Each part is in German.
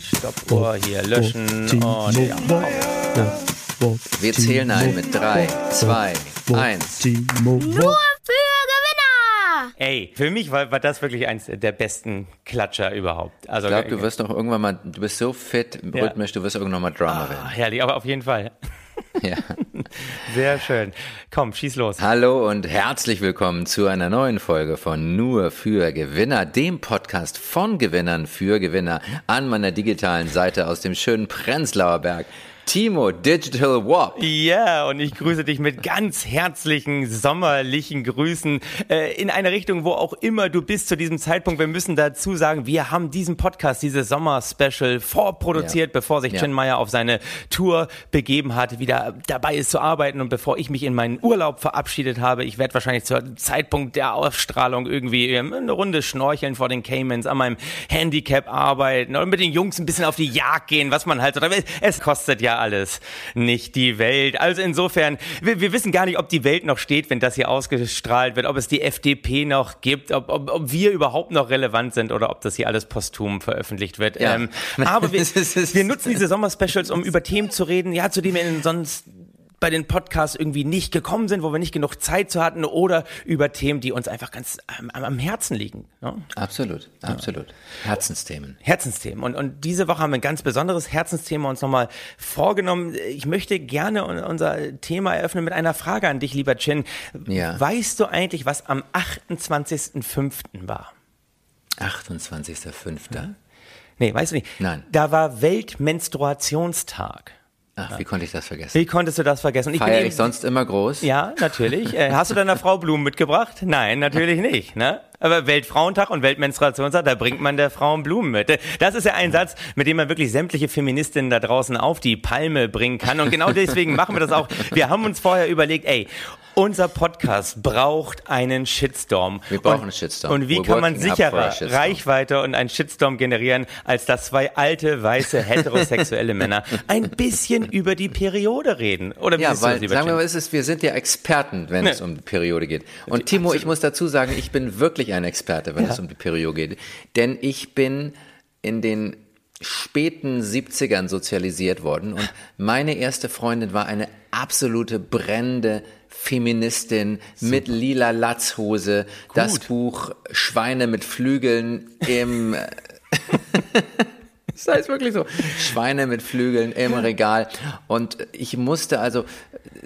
Stoppuhr hier löschen und ja. Wir zählen ein mit drei, zwei, eins. Nur für Gewinner! Ey, für mich war, war das wirklich eins der besten Klatscher überhaupt. Also, Ich glaube, du wirst doch irgendwann mal, du bist so fit, rhythmisch, du wirst irgendwann mal Drummer ah, werden. herrlich, aber auf jeden Fall. Ja. Sehr schön. Komm, schieß los. Hallo und herzlich willkommen zu einer neuen Folge von Nur für Gewinner, dem Podcast von Gewinnern für Gewinner an meiner digitalen Seite aus dem schönen Prenzlauer Berg. Timo Digital Wop. Ja, und ich grüße dich mit ganz herzlichen sommerlichen Grüßen äh, in eine Richtung, wo auch immer du bist zu diesem Zeitpunkt. Wir müssen dazu sagen, wir haben diesen Podcast, dieses Sommer-Special vorproduziert, Ja. bevor sich Ja. Chin Meyer auf seine Tour begeben hat, wieder dabei ist zu arbeiten und bevor ich mich in meinen Urlaub verabschiedet habe. Ich werde wahrscheinlich zum Zeitpunkt der Ausstrahlung irgendwie ähm, eine Runde schnorcheln vor den Caymans, an meinem Handicap arbeiten und mit den Jungs ein bisschen auf die Jagd gehen, was man halt so. Es kostet ja alles nicht die Welt. Also insofern, wir, wir wissen gar nicht, ob die Welt noch steht, wenn das hier ausgestrahlt wird, ob es die FDP noch gibt, ob, ob, ob wir überhaupt noch relevant sind oder ob das hier alles posthum veröffentlicht wird. Ja. Ähm, aber wir, wir nutzen diese Sommerspecials, um über Themen zu reden, ja, zu denen wir sonst bei den Podcasts irgendwie nicht gekommen sind, wo wir nicht genug Zeit zu hatten oder über Themen, die uns einfach ganz am, am Herzen liegen. Ne? Absolut, absolut. Herzensthemen. Herzensthemen. Und, und diese Woche haben wir ein ganz besonderes Herzensthema uns nochmal vorgenommen. Ich möchte gerne un- unser Thema eröffnen mit einer Frage an dich, lieber Chin. Ja. Weißt du eigentlich, was am 28.05. war? 28.05. Nee, weißt du nicht? Nein. Da war Weltmenstruationstag. Ach, wie konnte ich das vergessen? Wie konntest du das vergessen? Feiere eben- ich sonst immer groß? Ja, natürlich. Äh, hast du deiner Frau Blumen mitgebracht? Nein, natürlich nicht. Ne? Aber Weltfrauentag und Weltmenstruationstag, da bringt man der Frauen Blumen mit. Das ist ja ein Satz, mit dem man wirklich sämtliche Feministinnen da draußen auf die Palme bringen kann. Und genau deswegen machen wir das auch. Wir haben uns vorher überlegt, ey, unser Podcast braucht einen Shitstorm. Wir brauchen und, einen Shitstorm. Und wie We're kann man sicherer. Reichweite und einen Shitstorm generieren, als dass zwei alte, weiße, heterosexuelle Männer ein bisschen über die Periode reden? Oder wie Ja, weil, sagen wir mal, es ist, wir sind ja Experten, wenn Ne. es um die Periode geht. Und Timo, ich muss dazu sagen, ich bin wirklich ein Experte, wenn Ja. es um die Periode geht. Denn ich bin in den späten 70ern sozialisiert worden und meine erste Freundin war eine absolute brennende Feministin mit lila Latzhose, das Buch Schweine mit Flügeln im Das heißt wirklich so. Schweine mit Flügeln im Regal. Und ich musste also,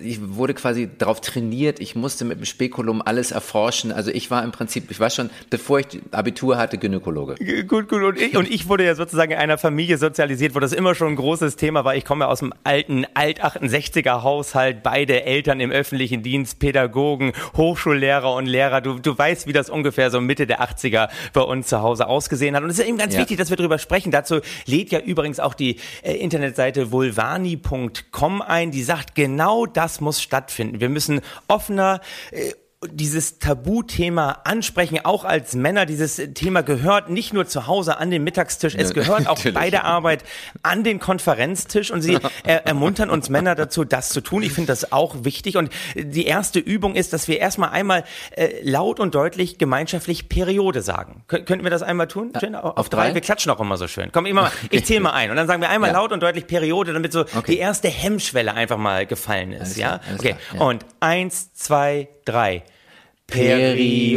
ich wurde quasi darauf trainiert, ich musste mit dem Spekulum alles erforschen. Also ich war im Prinzip, ich war schon, bevor ich Abitur hatte, Gynäkologe. Gut, gut. Und ich, und ich wurde ja sozusagen in einer Familie sozialisiert, wo das immer schon ein großes Thema war. Ich komme ja aus dem alten Alt-68er Haushalt, beide Eltern im öffentlichen Dienst, Pädagogen, Hochschullehrer und Lehrer. Du, du weißt, wie das ungefähr so Mitte der 80er bei uns zu Hause ausgesehen hat. Und es ist eben ganz Ja. wichtig, dass wir darüber sprechen. Dazu lädt ja übrigens auch die äh, Internetseite vulvani.com ein, die sagt, genau das muss stattfinden. Wir müssen offener äh, dieses Tabuthema ansprechen, auch als Männer. Dieses Thema gehört nicht nur zu Hause an den Mittagstisch, es gehört auch bei der Arbeit an den Konferenztisch und sie er, ermuntern uns Männer dazu, das zu tun. Ich finde das auch wichtig und die erste Übung ist, dass wir erstmal einmal äh, laut und deutlich gemeinschaftlich Periode sagen. Kön könnten wir das einmal tun? Jen? Auf, auf drei? Wir klatschen auch immer so schön. Komm, immer mal. Ich zähle mal ein und dann sagen wir einmal Ja. laut und deutlich Periode, damit so Okay. die erste Hemmschwelle einfach mal gefallen ist. Alles ja? klar, okay. klar, ja. Und eins, zwei, drei.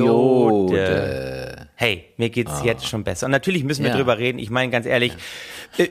Periode. Hey, mir geht's jetzt schon besser. Und natürlich müssen wir Ja. drüber reden. Ich meine ganz ehrlich, äh,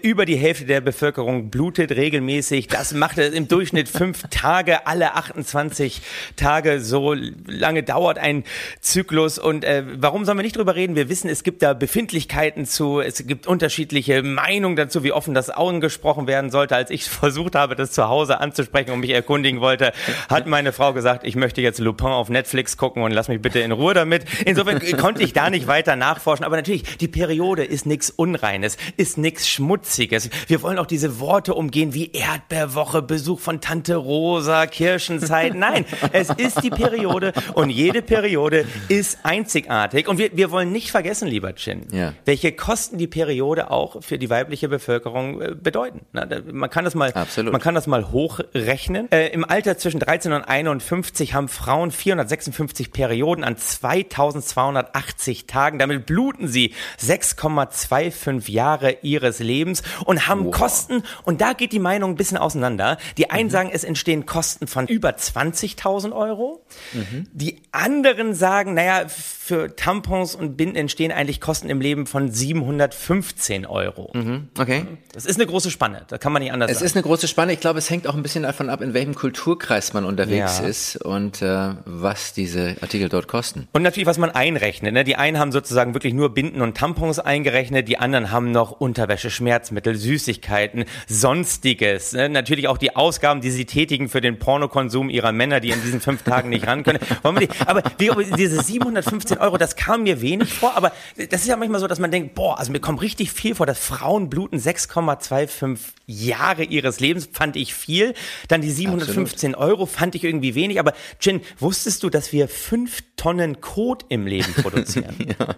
über die Hälfte der Bevölkerung blutet regelmäßig. Das macht es im Durchschnitt fünf Tage, alle 28 Tage. So lange dauert ein Zyklus. Und äh, warum sollen wir nicht drüber reden? Wir wissen, es gibt da Befindlichkeiten zu. Es gibt unterschiedliche Meinungen dazu, wie offen das angesprochen werden sollte. Als ich versucht habe, das zu Hause anzusprechen und mich erkundigen wollte, hat meine Frau gesagt, ich möchte jetzt Lupin auf Netflix gucken und lass mich bitte in Ruhe damit. Insofern konnte ich da nicht weiter nachforschen. Aber natürlich, die Periode ist nichts Unreines, ist nichts Schmutziges. Wir wollen auch diese Worte umgehen wie Erdbeerwoche, Besuch von Tante Rosa, Kirschenzeit. Nein, es ist die Periode und jede Periode ist einzigartig. Und wir, wir wollen nicht vergessen, lieber Chin, Ja. welche Kosten die Periode auch für die weibliche Bevölkerung äh, bedeuten. Man kann das mal, Absolut. man kann das mal hochrechnen. Äh, Im Alter zwischen 13 und 51 haben Frauen 456 Perioden an 2280 Tagen Tagen. Damit bluten sie 6,25 Jahre ihres Lebens und haben wow. Kosten, und da geht die Meinung ein bisschen auseinander. Die einen mhm. sagen, es entstehen Kosten von über 20.000 Euro. Mhm. Die anderen sagen, naja, für Tampons und Binden entstehen eigentlich Kosten im Leben von 715 Euro. Mhm. Okay. Das ist eine große Spanne, da kann man nicht anders es sagen. Es ist eine große Spanne. Ich glaube, es hängt auch ein bisschen davon ab, in welchem Kulturkreis man unterwegs ja. ist und äh, was diese Artikel dort kosten. Und natürlich, was man einrechnet. Ne? Die einen haben sozusagen wirklich nur Binden und Tampons eingerechnet, die anderen haben noch Unterwäsche, Schmerzmittel, Süßigkeiten, sonstiges. Ne? Natürlich auch die Ausgaben, die sie tätigen für den Pornokonsum ihrer Männer, die in diesen fünf Tagen nicht ran können. Aber diese 715 Euro, das kam mir wenig vor, aber das ist ja manchmal so, dass man denkt, boah, also mir kommt richtig viel vor, dass Frauen bluten 6,25 Jahre ihres Lebens, fand ich viel. Dann die 715 Absolut. Euro fand ich irgendwie wenig. Aber Jin, wusstest du, dass wir fünf Tonnen Kot im Leben produzieren? ja.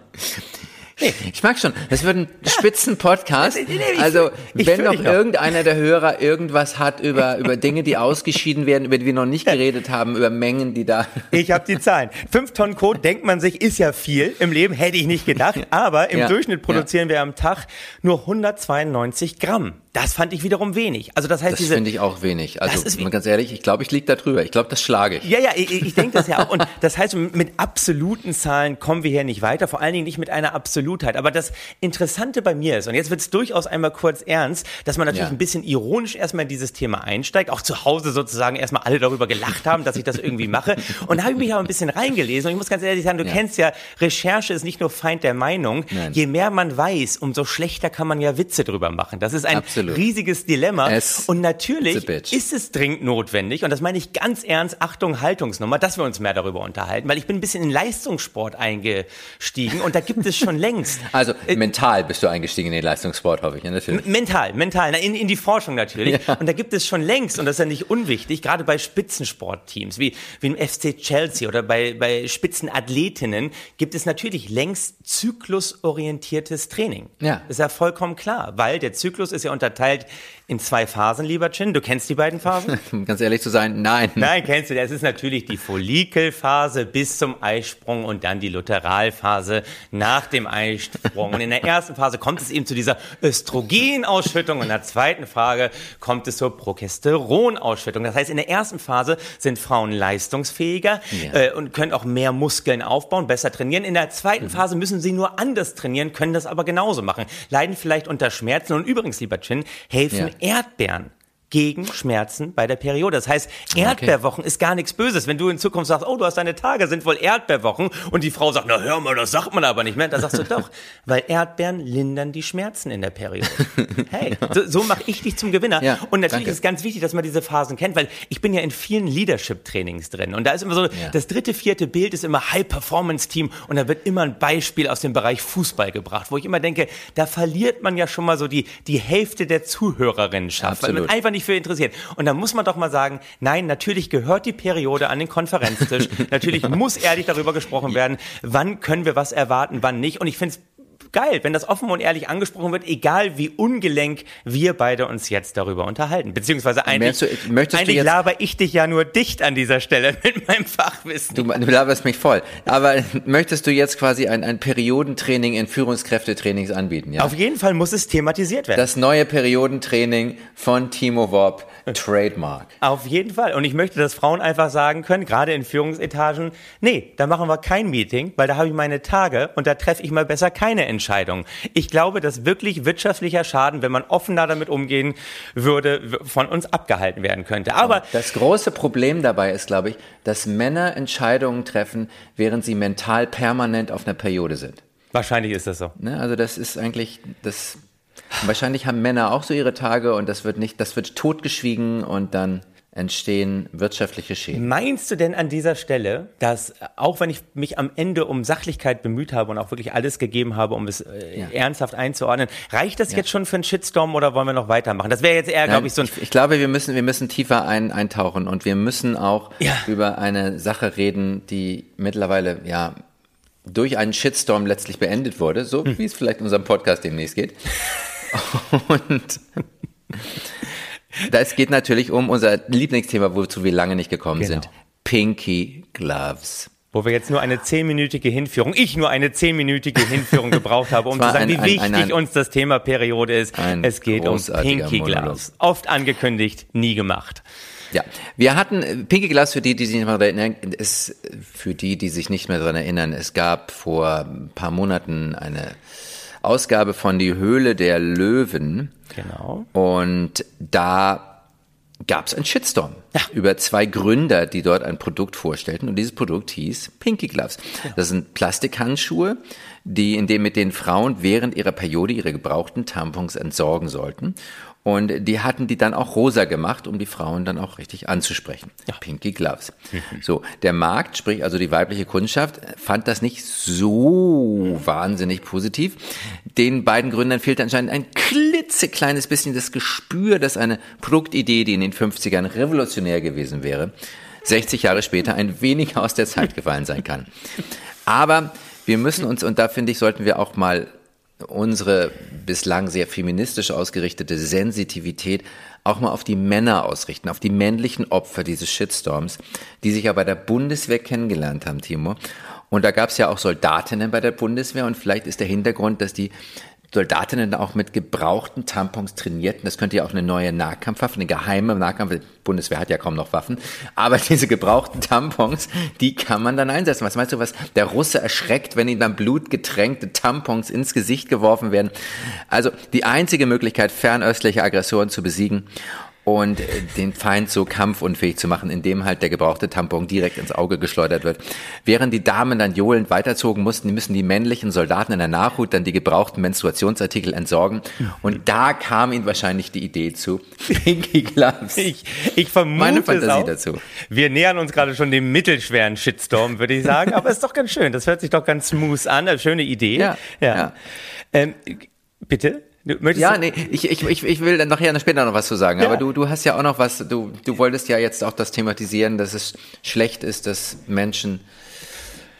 Nee. Ich mag schon. Das wird ein Spitzenpodcast. Also, wenn noch irgendeiner der Hörer irgendwas hat über, über Dinge, die ausgeschieden werden, über die wir noch nicht geredet haben, über Mengen, die da. Ich habe die Zahlen. Fünf Tonnen Code, denkt man sich, ist ja viel im Leben, hätte ich nicht gedacht. Aber im ja. Durchschnitt produzieren ja. wir am Tag nur 192 Gramm. Das fand ich wiederum wenig. Also das heißt, das finde ich auch wenig. Also ist, ganz ehrlich, ich glaube, ich liege da drüber. Ich glaube, das schlage ich. Ja, ja, ich, ich denke das ja auch. Und das heißt, mit absoluten Zahlen kommen wir hier nicht weiter. Vor allen Dingen nicht mit einer Absolutheit. Aber das Interessante bei mir ist, und jetzt wird es durchaus einmal kurz ernst, dass man natürlich ja. ein bisschen ironisch erstmal in dieses Thema einsteigt. Auch zu Hause sozusagen erstmal alle darüber gelacht haben, dass ich das irgendwie mache. Und da habe ich mich aber ein bisschen reingelesen. Und ich muss ganz ehrlich sagen, du ja. kennst ja, Recherche ist nicht nur Feind der Meinung. Nein. Je mehr man weiß, umso schlechter kann man ja Witze drüber machen. Das ist ein Absolut riesiges Dilemma. Es und natürlich ist es dringend notwendig, und das meine ich ganz ernst, Achtung, Haltungsnummer, dass wir uns mehr darüber unterhalten, weil ich bin ein bisschen in Leistungssport eingestiegen und da gibt es schon längst. Also äh, mental bist du eingestiegen in den Leistungssport, hoffe ich, ja, natürlich. Mental, mental, in, in die Forschung natürlich. Ja. Und da gibt es schon längst, und das ist ja nicht unwichtig, gerade bei Spitzensportteams wie, wie im FC Chelsea oder bei, bei Spitzenathletinnen gibt es natürlich längst zyklusorientiertes Training. Ja. Das ist ja vollkommen klar, weil der Zyklus ist ja unter unterteilt in zwei Phasen, lieber Chin. Du kennst die beiden Phasen? Ganz ehrlich zu sein, nein. Nein, kennst du. Das ist natürlich die Follikelphase bis zum Eisprung und dann die Luteralphase nach dem Eisprung. Und in der ersten Phase kommt es eben zu dieser Östrogenausschüttung und in der zweiten Phase kommt es zur Progesteronausschüttung. Das heißt, in der ersten Phase sind Frauen leistungsfähiger ja. äh, und können auch mehr Muskeln aufbauen, besser trainieren. In der zweiten mhm. Phase müssen sie nur anders trainieren, können das aber genauso machen. Leiden vielleicht unter Schmerzen. Und übrigens, lieber Chin, helfen ja. Erdbeeren gegen Schmerzen bei der Periode. Das heißt, Erdbeerwochen okay. ist gar nichts Böses. Wenn du in Zukunft sagst, oh, du hast deine Tage, sind wohl Erdbeerwochen und die Frau sagt, na hör mal, das sagt man aber nicht mehr, dann sagst du doch, weil Erdbeeren lindern die Schmerzen in der Periode. Hey, so, so mache ich dich zum Gewinner. Ja, und natürlich danke. ist es ganz wichtig, dass man diese Phasen kennt, weil ich bin ja in vielen Leadership-Trainings drin und da ist immer so, ja. das dritte, vierte Bild ist immer High-Performance-Team und da wird immer ein Beispiel aus dem Bereich Fußball gebracht, wo ich immer denke, da verliert man ja schon mal so die, die Hälfte der Zuhörerinnenschaft, weil man einfach nicht nicht für interessiert. Und da muss man doch mal sagen, nein, natürlich gehört die Periode an den Konferenztisch. natürlich muss ehrlich darüber gesprochen werden, wann können wir was erwarten, wann nicht. Und ich finde es geil, wenn das offen und ehrlich angesprochen wird, egal wie ungelenk wir beide uns jetzt darüber unterhalten. Beziehungsweise eigentlich, du, eigentlich jetzt, laber ich dich ja nur dicht an dieser Stelle mit meinem Fachwissen. Du, du laberst mich voll. Aber möchtest du jetzt quasi ein, ein Periodentraining in Führungskräftetrainings anbieten? Ja? Auf jeden Fall muss es thematisiert werden. Das neue Periodentraining von Timo Worp Trademark. Auf jeden Fall. Und ich möchte, dass Frauen einfach sagen können, gerade in Führungsetagen, nee, da machen wir kein Meeting, weil da habe ich meine Tage und da treffe ich mal besser keine Entscheidung. Ich glaube, dass wirklich wirtschaftlicher Schaden, wenn man offener damit umgehen würde, von uns abgehalten werden könnte. Aber das große Problem dabei ist, glaube ich, dass Männer Entscheidungen treffen, während sie mental permanent auf einer Periode sind. Wahrscheinlich ist das so. Ne? Also das ist eigentlich das Wahrscheinlich haben Männer auch so ihre Tage und das wird nicht, das wird totgeschwiegen und dann entstehen wirtschaftliche Schäden. Meinst du denn an dieser Stelle, dass auch wenn ich mich am Ende um Sachlichkeit bemüht habe und auch wirklich alles gegeben habe, um es äh, ja. ernsthaft einzuordnen, reicht das ja. jetzt schon für einen Shitstorm oder wollen wir noch weitermachen? Das wäre jetzt eher, glaube ich, so ein. Ich, ich, glaube, wir müssen, wir müssen tiefer ein, eintauchen und wir müssen auch ja. über eine Sache reden, die mittlerweile ja durch einen Shitstorm letztlich beendet wurde, so hm. wie es vielleicht in unserem Podcast demnächst geht. Und es geht natürlich um unser Lieblingsthema, wozu wir lange nicht gekommen genau. sind. Pinky Gloves. Wo wir jetzt nur eine zehnminütige Hinführung, ich nur eine zehnminütige Hinführung gebraucht habe, um zu sagen, ein, wie wichtig ein, ein, uns das Thema Periode ist. Es geht um Pinky Gloves. Oft angekündigt, nie gemacht. Ja, wir hatten äh, Pinky Glass für die, die sich nicht mehr daran erinnern, ist für die, die sich nicht mehr daran erinnern. Es gab vor ein paar Monaten eine Ausgabe von Die Höhle der Löwen. Genau. Und da gab es einen Shitstorm ja. über zwei Gründer, die dort ein Produkt vorstellten. Und dieses Produkt hieß Pinky Gloves. Ja. Das sind Plastikhandschuhe, die, in denen mit den Frauen während ihrer Periode ihre gebrauchten Tampons entsorgen sollten. Und die hatten die dann auch rosa gemacht, um die Frauen dann auch richtig anzusprechen. Ja. Pinky Gloves. Mhm. So, der Markt, sprich also die weibliche Kundschaft, fand das nicht so wahnsinnig positiv. Den beiden Gründern fehlte anscheinend ein klitzekleines bisschen das Gespür, dass eine Produktidee, die in den 50ern revolutionär gewesen wäre, 60 Jahre später ein wenig aus der Zeit gefallen sein kann. Aber wir müssen uns, und da finde ich, sollten wir auch mal unsere bislang sehr feministisch ausgerichtete Sensitivität auch mal auf die Männer ausrichten, auf die männlichen Opfer dieses Shitstorms, die sich ja bei der Bundeswehr kennengelernt haben, Timo. Und da gab es ja auch Soldatinnen bei der Bundeswehr und vielleicht ist der Hintergrund, dass die Soldatinnen auch mit gebrauchten Tampons trainierten. Das könnte ja auch eine neue Nahkampfwaffe, eine geheime Nahkampf. Die Bundeswehr hat ja kaum noch Waffen. Aber diese gebrauchten Tampons, die kann man dann einsetzen. Was meinst du, was der Russe erschreckt, wenn ihm dann blutgetränkte Tampons ins Gesicht geworfen werden? Also die einzige Möglichkeit, fernöstliche Aggressoren zu besiegen und äh, den Feind so kampfunfähig zu machen, indem halt der gebrauchte Tampon direkt ins Auge geschleudert wird. Während die Damen dann johlend weiterzogen mussten, müssen die männlichen Soldaten in der Nachhut dann die gebrauchten Menstruationsartikel entsorgen. Und da kam ihnen wahrscheinlich die Idee zu Pinky Gloves. Ich, ich vermute Meine Fantasie dazu. Wir nähern uns gerade schon dem mittelschweren Shitstorm, würde ich sagen. Aber ist doch ganz schön. Das hört sich doch ganz smooth an. Eine schöne Idee. Ja. ja. ja. Ähm, bitte? Ja, nee, ich, ich, ich, ich will dann nachher später noch was zu sagen, ja. aber du, du hast ja auch noch was, du, du wolltest ja jetzt auch das thematisieren, dass es schlecht ist, dass Menschen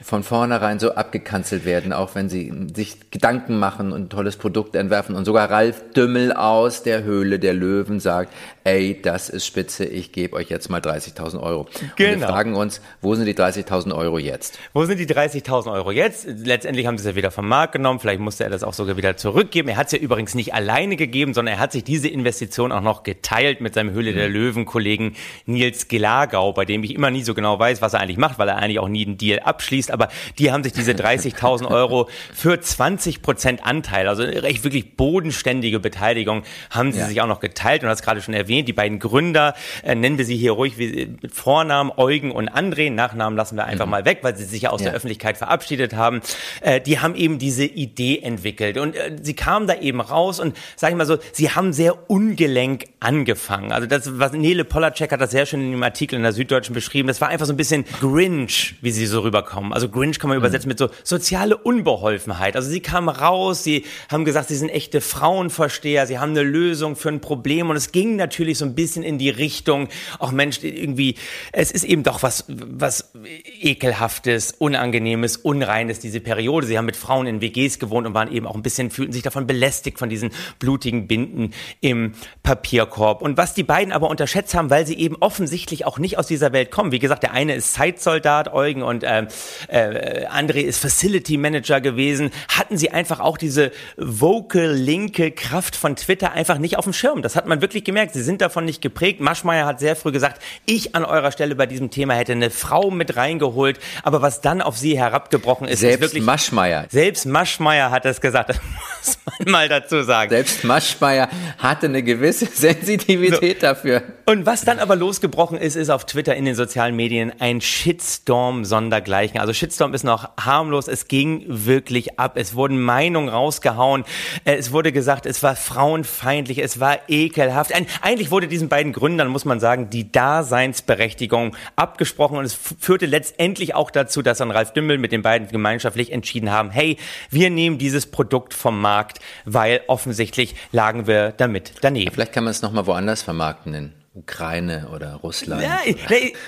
von vornherein so abgekanzelt werden, auch wenn sie sich Gedanken machen und ein tolles Produkt entwerfen. Und sogar Ralf Dümmel aus der Höhle der Löwen sagt, ey, das ist spitze, ich gebe euch jetzt mal 30.000 Euro. Genau. Und wir genau. fragen uns, wo sind die 30.000 Euro jetzt? Wo sind die 30.000 Euro jetzt? Letztendlich haben sie es ja wieder vom Markt genommen, vielleicht musste er das auch sogar wieder zurückgeben. Er hat es ja übrigens nicht alleine gegeben, sondern er hat sich diese Investition auch noch geteilt mit seinem Höhle mhm. der Löwen-Kollegen Nils Gelagau, bei dem ich immer nie so genau weiß, was er eigentlich macht, weil er eigentlich auch nie einen Deal abschließt aber die haben sich diese 30.000 Euro für 20 Prozent Anteil, also recht wirklich bodenständige Beteiligung, haben sie ja. sich auch noch geteilt und hast gerade schon erwähnt, die beiden Gründer, äh, nennen wir sie hier ruhig wie, mit Vornamen Eugen und André, Nachnamen lassen wir einfach mhm. mal weg, weil sie sich ja aus ja. der Öffentlichkeit verabschiedet haben, äh, die haben eben diese Idee entwickelt und äh, sie kamen da eben raus und sag ich mal so, sie haben sehr ungelenk angefangen. Also das, was Nele Polacek hat das sehr schön in dem Artikel in der Süddeutschen beschrieben, das war einfach so ein bisschen Grinch, wie sie so rüberkommen. Also also Grinch kann man mhm. übersetzen mit so soziale Unbeholfenheit. Also sie kamen raus, sie haben gesagt, sie sind echte Frauenversteher, sie haben eine Lösung für ein Problem und es ging natürlich so ein bisschen in die Richtung, auch Mensch, irgendwie, es ist eben doch was, was ekelhaftes, unangenehmes, unreines, diese Periode. Sie haben mit Frauen in WGs gewohnt und waren eben auch ein bisschen, fühlten sich davon belästigt von diesen blutigen Binden im Papierkorb. Und was die beiden aber unterschätzt haben, weil sie eben offensichtlich auch nicht aus dieser Welt kommen. Wie gesagt, der eine ist Zeitsoldat, Eugen, und äh, äh, André ist Facility Manager gewesen, hatten sie einfach auch diese vocal linke Kraft von Twitter einfach nicht auf dem Schirm. Das hat man wirklich gemerkt. Sie sind davon nicht geprägt. Maschmeyer hat sehr früh gesagt, ich an eurer Stelle bei diesem Thema hätte eine Frau mit reingeholt. Aber was dann auf sie herabgebrochen ist, selbst ist wirklich, Maschmeyer. Selbst Maschmeyer hat es gesagt. Muss man mal dazu sagen. Selbst Maschmeyer hatte eine gewisse Sensitivität so. dafür. Und was dann aber losgebrochen ist, ist auf Twitter in den sozialen Medien ein Shitstorm sondergleichen. Also Shitstorm ist noch harmlos. Es ging wirklich ab. Es wurden Meinungen rausgehauen. Äh, es wurde gesagt, es war frauenfeindlich. Es war ekelhaft. Eigentlich wurde diesen beiden Gründern, muss man sagen, die Daseinsberechtigung abgesprochen. Und es führte letztendlich auch dazu, dass dann Ralf Dümmel mit den beiden gemeinschaftlich entschieden haben, hey, wir nehmen dieses Produkt vom Markt, weil offensichtlich lagen wir damit daneben. Vielleicht kann man es nochmal woanders vermarkten. In Ukraine oder Russland. Ja,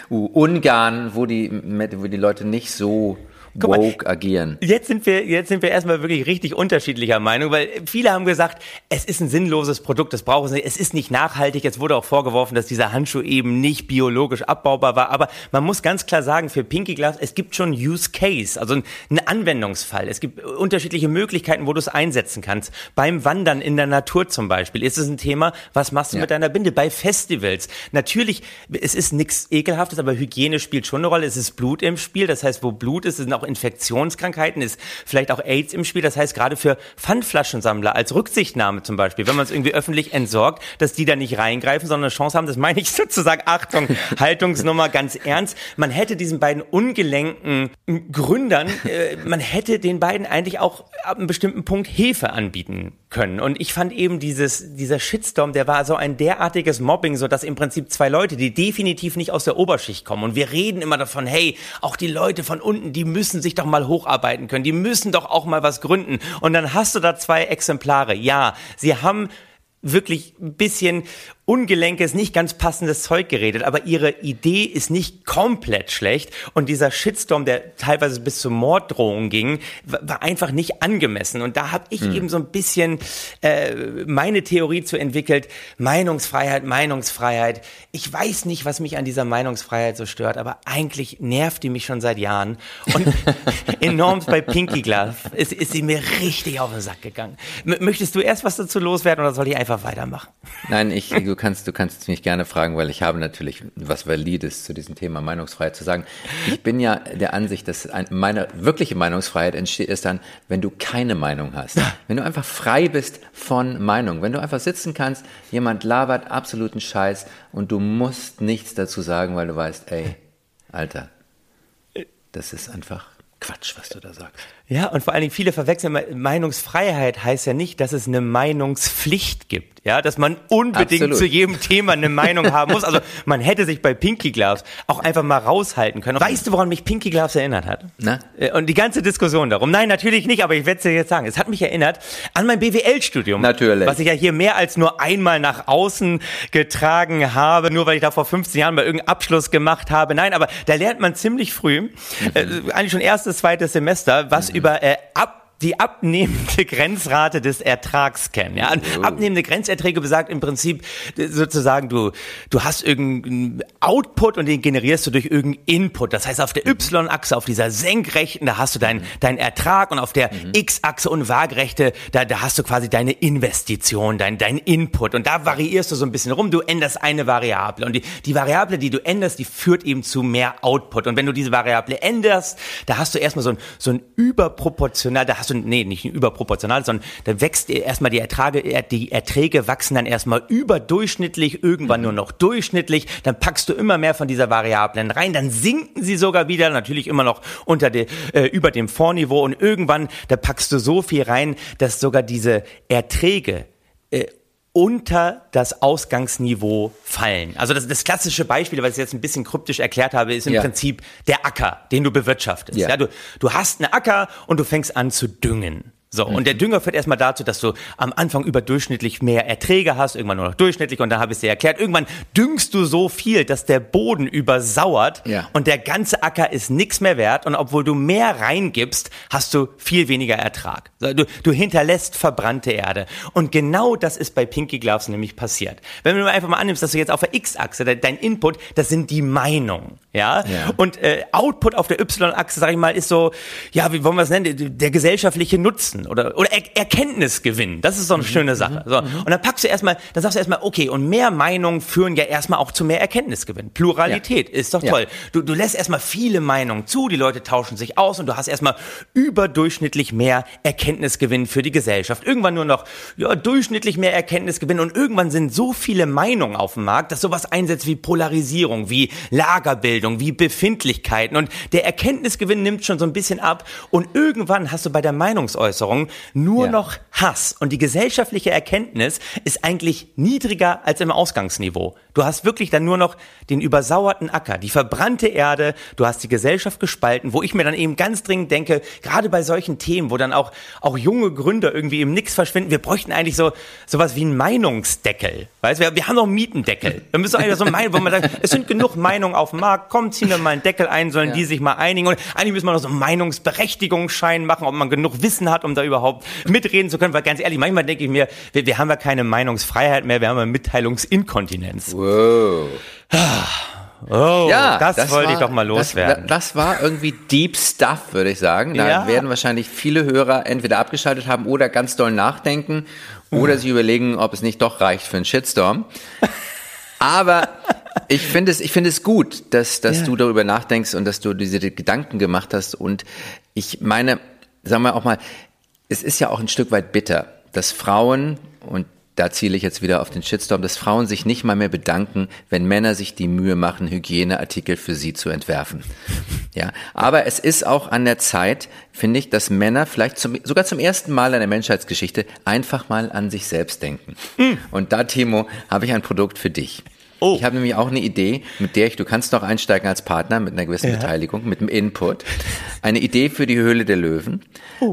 oder Ungarn, wo die, wo die Leute nicht so woke agieren. Jetzt sind wir, jetzt sind wir erstmal wirklich richtig unterschiedlicher Meinung, weil viele haben gesagt, es ist ein sinnloses Produkt, das braucht es nicht, es ist nicht nachhaltig. Jetzt wurde auch vorgeworfen, dass dieser Handschuh eben nicht biologisch abbaubar war. Aber man muss ganz klar sagen, für Pinky Gloves, es gibt schon Use Case, also einen Anwendungsfall. Es gibt unterschiedliche Möglichkeiten, wo du es einsetzen kannst. Beim Wandern in der Natur zum Beispiel ist es ein Thema, was machst du ja. mit deiner Binde? Bei Festivals. Natürlich, es ist nichts Ekelhaftes, aber Hygiene spielt schon eine Rolle. Es ist Blut im Spiel. Das heißt, wo Blut ist, sind auch Infektionskrankheiten, ist vielleicht auch AIDS im Spiel. Das heißt, gerade für Pfandflaschensammler als Rücksichtnahme zum Beispiel, wenn man es irgendwie öffentlich entsorgt, dass die da nicht reingreifen, sondern eine Chance haben, das meine ich sozusagen, Achtung, Haltungsnummer ganz ernst. Man hätte diesen beiden ungelenken Gründern, äh, man hätte den beiden eigentlich auch ab einem bestimmten Punkt Hilfe anbieten können. Und ich fand eben dieses, dieser Shitstorm, der war so ein derartiges Mobbing, so dass im Prinzip zwei Leute, die definitiv nicht aus der Oberschicht kommen. Und wir reden immer davon, hey, auch die Leute von unten, die müssen sich doch mal hocharbeiten können, die müssen doch auch mal was gründen. Und dann hast du da zwei Exemplare. Ja, sie haben wirklich ein bisschen ungelenkes, nicht ganz passendes Zeug geredet, aber ihre Idee ist nicht komplett schlecht und dieser Shitstorm, der teilweise bis zur Morddrohung ging, war einfach nicht angemessen und da habe ich hm. eben so ein bisschen äh, meine Theorie zu entwickelt, Meinungsfreiheit, Meinungsfreiheit. Ich weiß nicht, was mich an dieser Meinungsfreiheit so stört, aber eigentlich nervt die mich schon seit Jahren und enorm bei Pinky Glove ist, ist sie mir richtig auf den Sack gegangen. M möchtest du erst was dazu loswerden oder soll ich einfach weitermachen? Nein, ich du kannst, du kannst mich gerne fragen, weil ich habe natürlich was Valides zu diesem Thema Meinungsfreiheit zu sagen. Ich bin ja der Ansicht, dass meine wirkliche Meinungsfreiheit entsteht erst dann, wenn du keine Meinung hast. Wenn du einfach frei bist von Meinung. Wenn du einfach sitzen kannst, jemand labert absoluten Scheiß und du musst nichts dazu sagen, weil du weißt, ey, Alter, das ist einfach Quatsch, was du da sagst. Ja, und vor allen Dingen viele verwechseln, Meinungsfreiheit heißt ja nicht, dass es eine Meinungspflicht gibt. Ja, dass man unbedingt Absolut. zu jedem Thema eine Meinung haben muss. Also man hätte sich bei Pinky Gloves auch einfach mal raushalten können. Weißt du, woran mich Pinky Gloves erinnert hat? Na? Äh, und die ganze Diskussion darum. Nein, natürlich nicht, aber ich werde es dir jetzt sagen. Es hat mich erinnert an mein BWL-Studium. Natürlich. Was ich ja hier mehr als nur einmal nach außen getragen habe, nur weil ich da vor 15 Jahren mal irgendeinen Abschluss gemacht habe. Nein, aber da lernt man ziemlich früh, mhm. äh, eigentlich schon erstes, zweites Semester, was mhm. Über äh, ab die abnehmende Grenzrate des Ertrags kennen. Ja? Oh. Abnehmende Grenzerträge besagt im Prinzip sozusagen, du, du hast irgendeinen Output und den generierst du durch irgendeinen Input. Das heißt, auf der Y-Achse, auf dieser senkrechten, da hast du deinen dein Ertrag und auf der mhm. X-Achse und Waagerechte, da, da hast du quasi deine Investition, dein, dein Input. Und da variierst du so ein bisschen rum. Du änderst eine Variable. Und die, die Variable, die du änderst, die führt eben zu mehr Output. Und wenn du diese Variable änderst, da hast du erstmal so ein, so ein überproportional, da hast du nee, nicht überproportional, sondern da wächst erstmal die Erträge, die Erträge wachsen dann erstmal überdurchschnittlich, irgendwann nur noch durchschnittlich, dann packst du immer mehr von dieser Variablen rein, dann sinken sie sogar wieder, natürlich immer noch unter de, äh, über dem Vorniveau. Und irgendwann, da packst du so viel rein, dass sogar diese Erträge äh, unter das Ausgangsniveau fallen. Also das, das klassische Beispiel, was ich jetzt ein bisschen kryptisch erklärt habe, ist im ja. Prinzip der Acker, den du bewirtschaftest. Ja. ja. du, du hast einen Acker und du fängst an zu düngen. So, und der Dünger führt erstmal dazu, dass du am Anfang überdurchschnittlich mehr Erträge hast, irgendwann nur noch durchschnittlich und dann habe ich es dir erklärt, irgendwann düngst du so viel, dass der Boden übersauert ja. und der ganze Acker ist nichts mehr wert und obwohl du mehr reingibst, hast du viel weniger Ertrag. Du, du hinterlässt verbrannte Erde. Und genau das ist bei Pinky Gloves nämlich passiert. Wenn du einfach mal annimmst, dass du jetzt auf der X-Achse, dein Input, das sind die Meinungen, ja? ja. Und äh, Output auf der Y-Achse, sag ich mal, ist so, ja, wie wollen wir es nennen, der gesellschaftliche Nutzen oder, oder er Erkenntnisgewinn. Das ist so eine mhm. schöne Sache. Mhm. So. Mhm. Und dann packst du erstmal, dann sagst du erstmal, okay, und mehr Meinungen führen ja erstmal auch zu mehr Erkenntnisgewinn. Pluralität ja. ist doch toll. Ja. Du, du lässt erstmal viele Meinungen zu, die Leute tauschen sich aus und du hast erstmal überdurchschnittlich mehr Erkenntnisgewinn für die Gesellschaft. Irgendwann nur noch, ja, durchschnittlich mehr Erkenntnisgewinn und irgendwann sind so viele Meinungen auf dem Markt, dass sowas einsetzt wie Polarisierung, wie Lagerbildung, wie Befindlichkeiten und der Erkenntnisgewinn nimmt schon so ein bisschen ab und irgendwann hast du bei der Meinungsäußerung Bevölkerung nur Ja. noch Hass und die gesellschaftliche Erkenntnis ist eigentlich niedriger als im Ausgangsniveau. Du hast wirklich dann nur noch den übersauerten Acker, die verbrannte Erde, du hast die Gesellschaft gespalten, wo ich mir dann eben ganz dringend denke, gerade bei solchen Themen, wo dann auch, auch junge Gründer irgendwie im Nix verschwinden, wir bräuchten eigentlich so sowas wie einen Meinungsdeckel. Weißt wir, wir haben noch einen Mietendeckel. Wir müssen eigentlich so meinen, wo man sagt, es sind genug Meinungen auf dem Markt, komm, ziehen wir mal einen Deckel ein, sollen die sich mal einigen. Und eigentlich müssen wir noch so einen Meinungsberechtigungsschein machen, ob man genug Wissen hat, um da überhaupt mitreden zu können. Weil ganz ehrlich, manchmal denke ich mir, wir, wir haben ja keine Meinungsfreiheit mehr, wir haben ja Mitteilungsinkontinenz. Wow. Oh, Ja, das, wollte war- ich doch mal loswerden. Das, das war irgendwie Deep Stuff, würde ich sagen. Da Ja. werden wahrscheinlich viele Hörer entweder abgeschaltet haben oder ganz doll nachdenken oder sich überlegen, ob es nicht doch reicht für einen Shitstorm. Aber ich finde es, ich finde es gut, dass, dass Ja. du darüber nachdenkst und dass du diese Gedanken gemacht hast. Und ich meine, sagen wir auch mal, es ist ja auch ein Stück weit bitter, dass Frauen, und da ziele ich jetzt wieder auf den Shitstorm, dass Frauen sich nicht mal mehr bedanken, wenn Männer sich die Mühe machen, Hygieneartikel für sie zu entwerfen. Ja, aber es ist auch an der Zeit, finde ich, dass Männer vielleicht zum, sogar zum ersten Mal in der Menschheitsgeschichte einfach mal an sich selbst denken. Und da, Timo, habe ich ein Produkt für dich. Oh. Ich habe nämlich auch eine Idee, mit der ich, du kannst doch einsteigen als Partner mit einer gewissen Beteiligung, mit einem Input. Eine Idee für die Höhle der Löwen,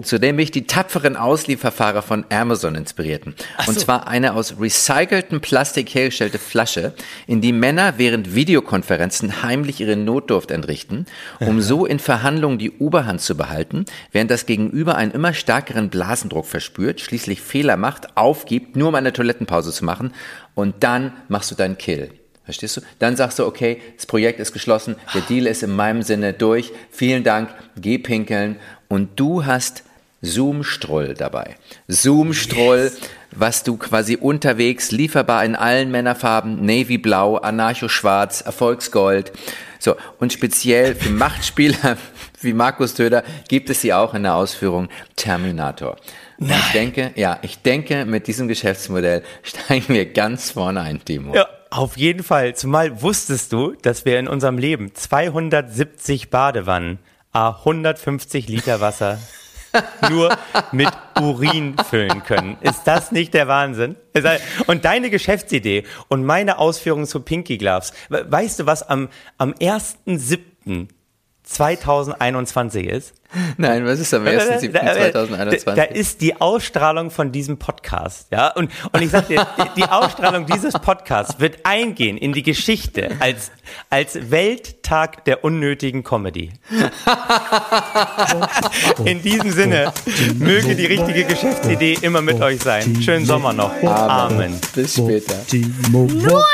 zu der mich die tapferen Auslieferfahrer von Amazon inspirierten. Und zwar eine aus recyceltem Plastik hergestellte Flasche, in die Männer während Videokonferenzen heimlich ihre Notdurft entrichten, um so in Verhandlungen die Oberhand zu behalten, während das Gegenüber einen immer stärkeren Blasendruck verspürt, schließlich Fehler macht, aufgibt, nur um eine Toilettenpause zu machen und dann machst du deinen Kill. Verstehst du? Dann sagst du, okay, das Projekt ist geschlossen, der Deal ist in meinem Sinne durch, vielen Dank, geh pinkeln und du hast Zoom-Stroll dabei. Zoom-Stroll, was du quasi unterwegs, lieferbar in allen Männerfarben, Navy-Blau, Anarcho-Schwarz, Erfolgsgold. So, und speziell für Machtspieler wie Markus Töder gibt es sie auch in der Ausführung Terminator. Und ich denke, ja, ich denke, mit diesem Geschäftsmodell steigen wir ganz vorne ein, Timo. Ja, auf jeden Fall. Zumal wusstest du, dass wir in unserem Leben 270 Badewannen, a 150 Liter Wasser nur mit Urin füllen können. Ist das nicht der Wahnsinn? Und deine Geschäftsidee und meine Ausführungen zu Pinky Gloves. we- Weißt du, was am, am 1.7.2021 ist? Nein, was ist am Da- 1.7.2021? Da, da ist die Ausstrahlung von diesem Podcast, ja. Und, und ich sag dir, die, die Ausstrahlung dieses Podcasts wird eingehen in die Geschichte als, als Welttag der unnötigen Comedy. In diesem Sinne, möge die richtige Geschäftsidee immer mit euch sein. Schönen Sommer noch. Amen. Bis später. Timo Wolf. Nur